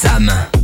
Sam.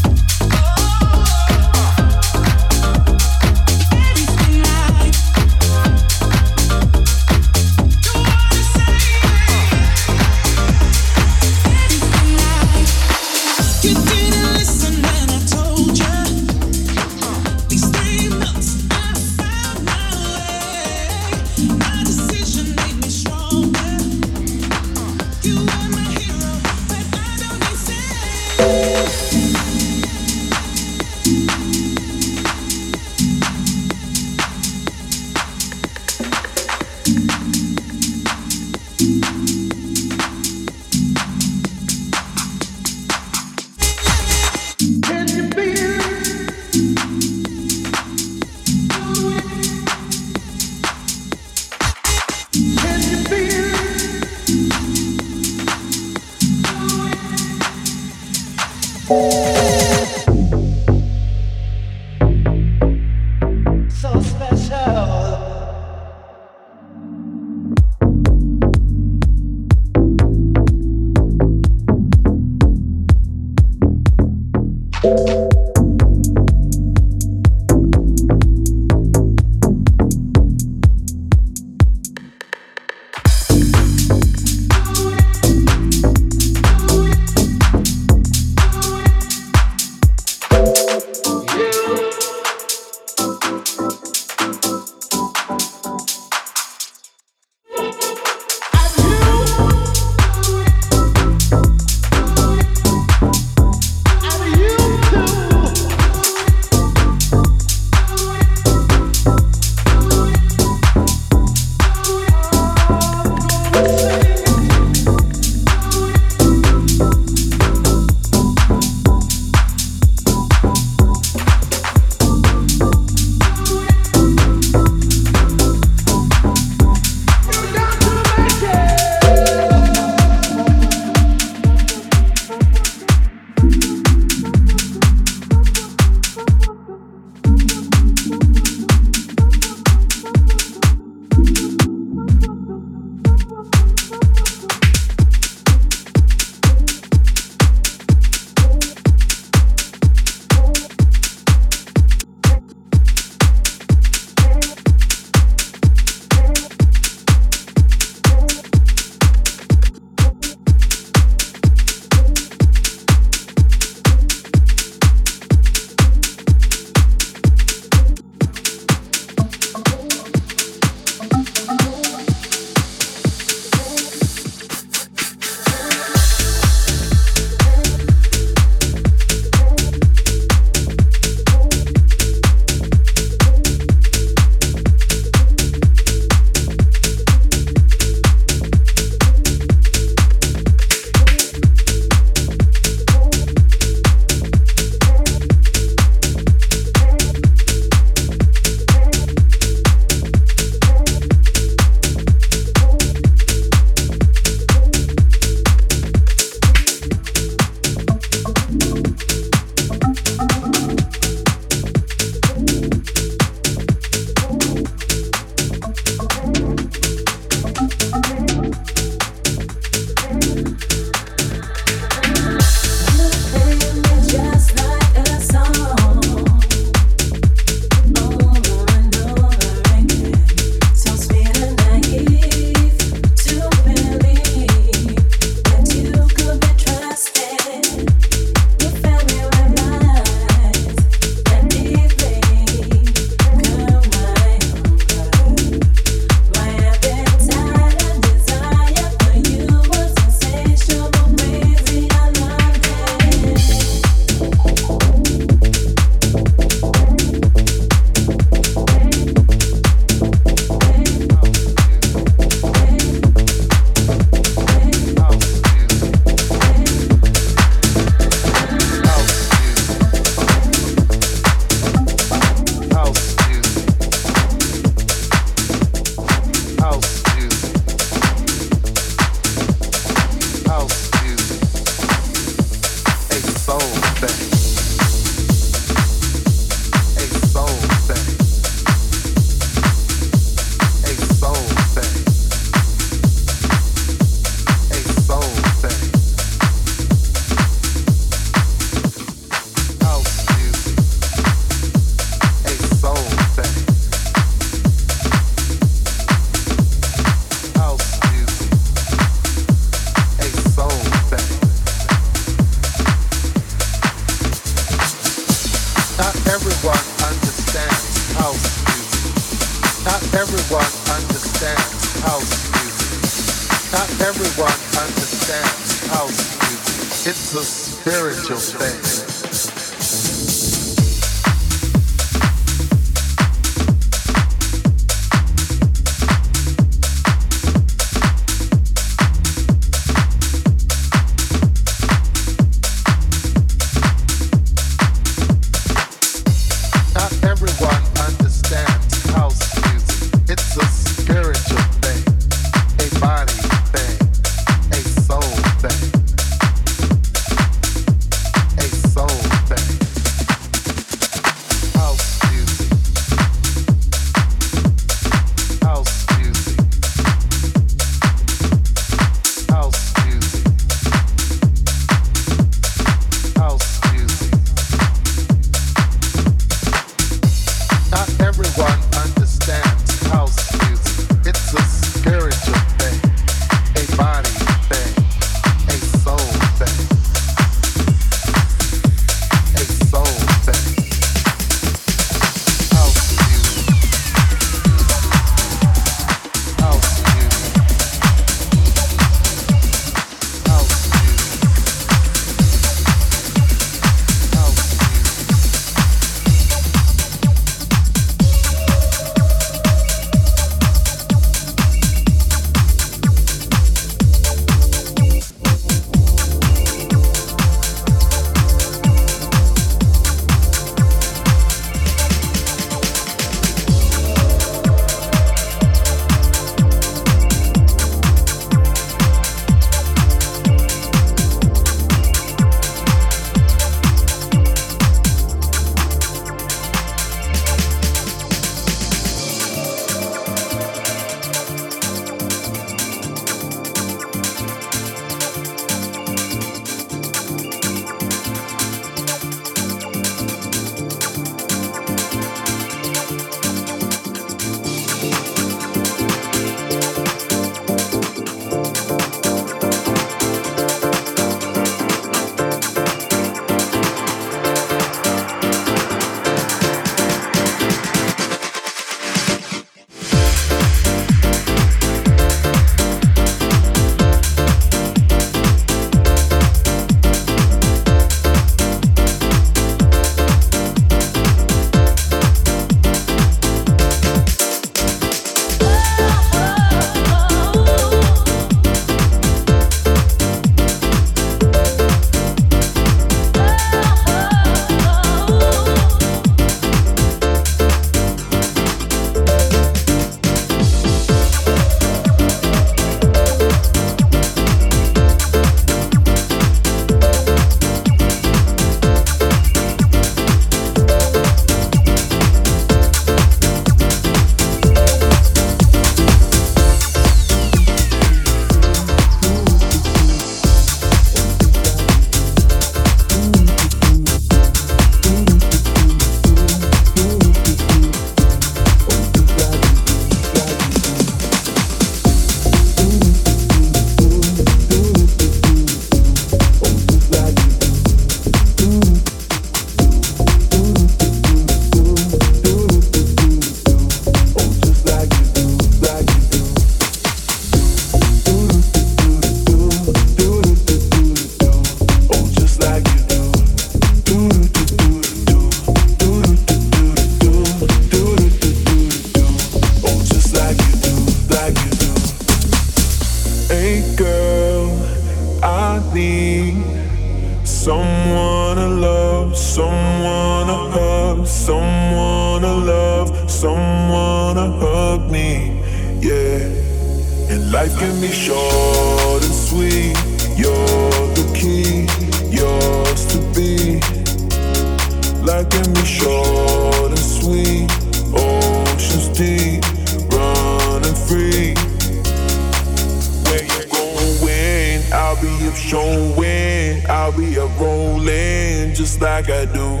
like I do.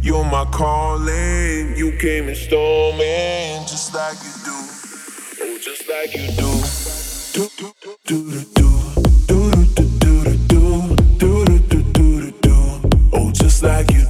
You're my calling, you came and storming, just like you do. Oh, just like you do. Do, do, do, do, do. Do, do, do, do, do, do, do, do, do. Oh, just like you.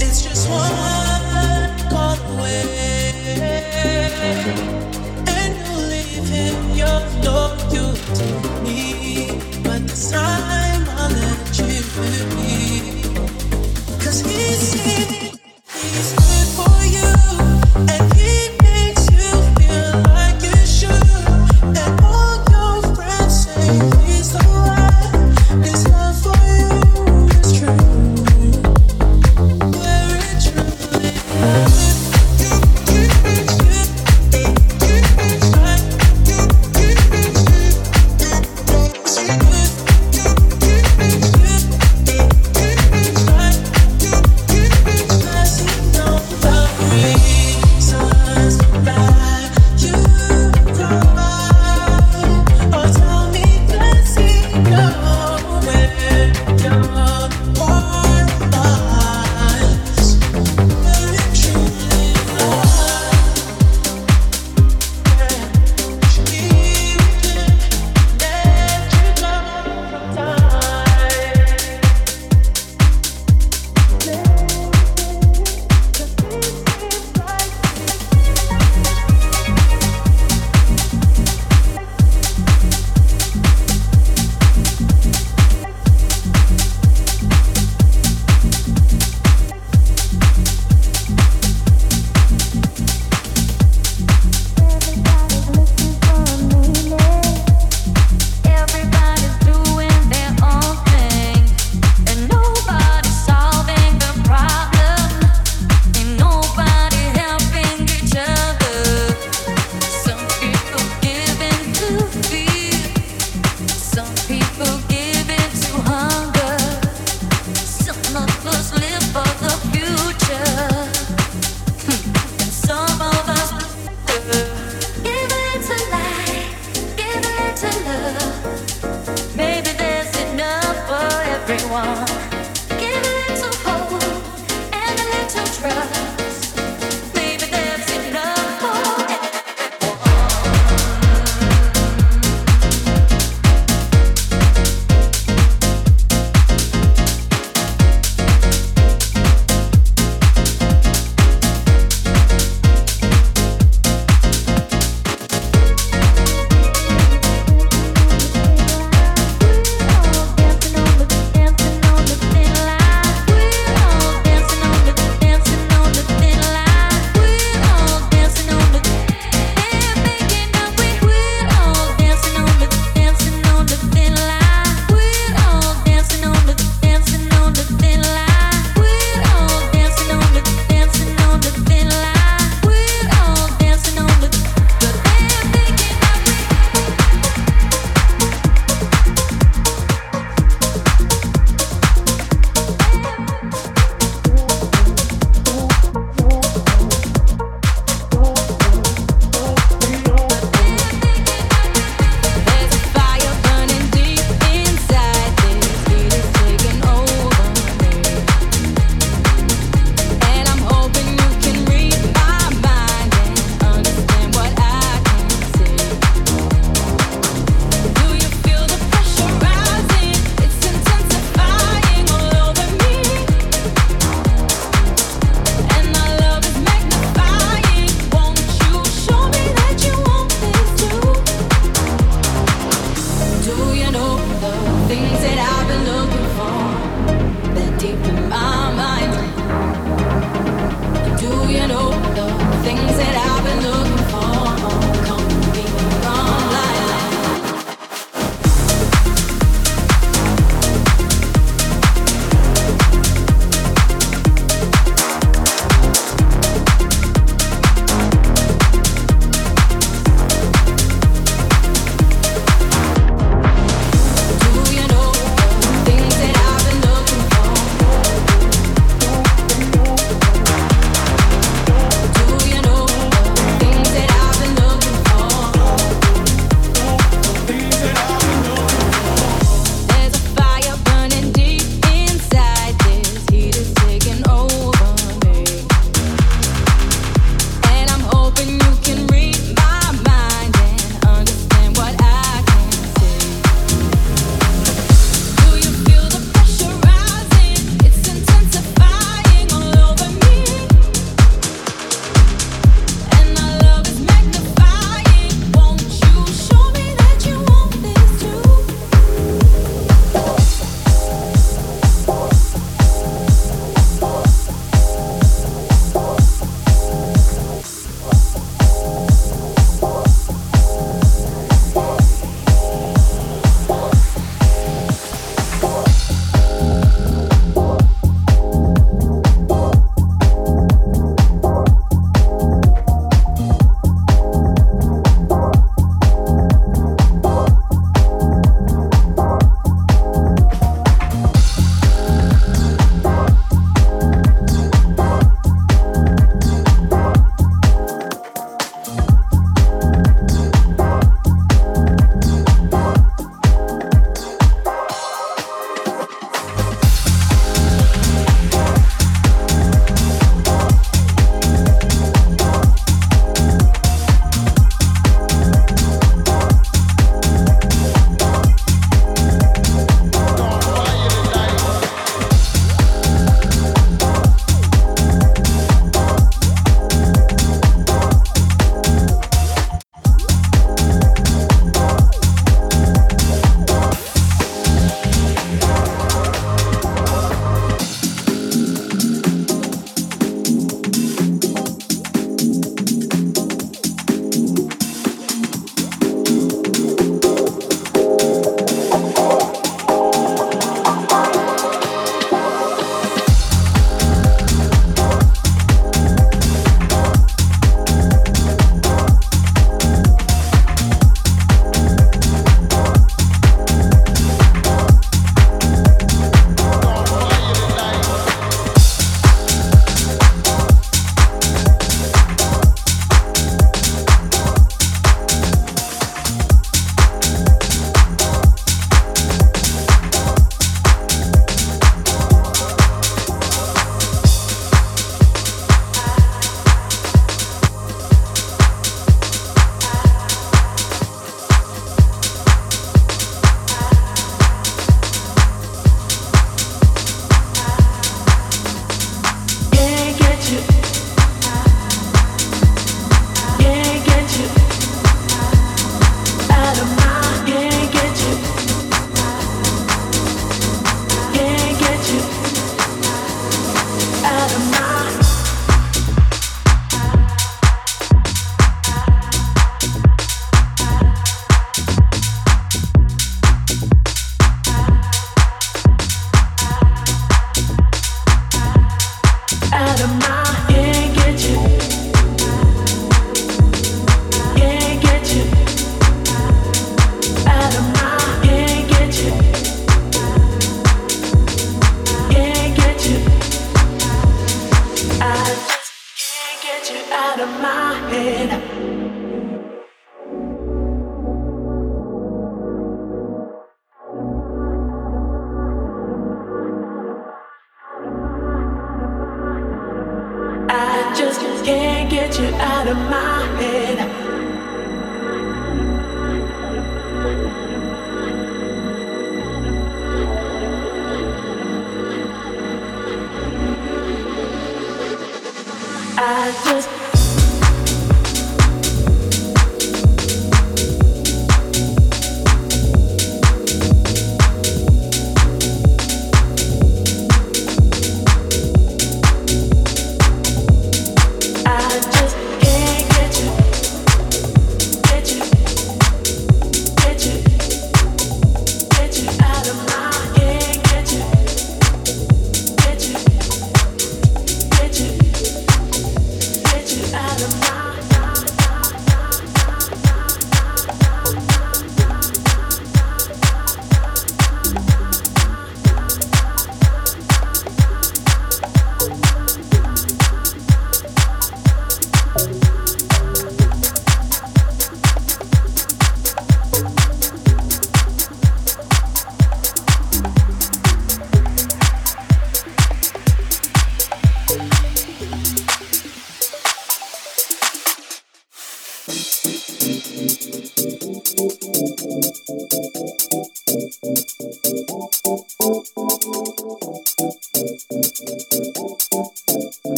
It's just one call away.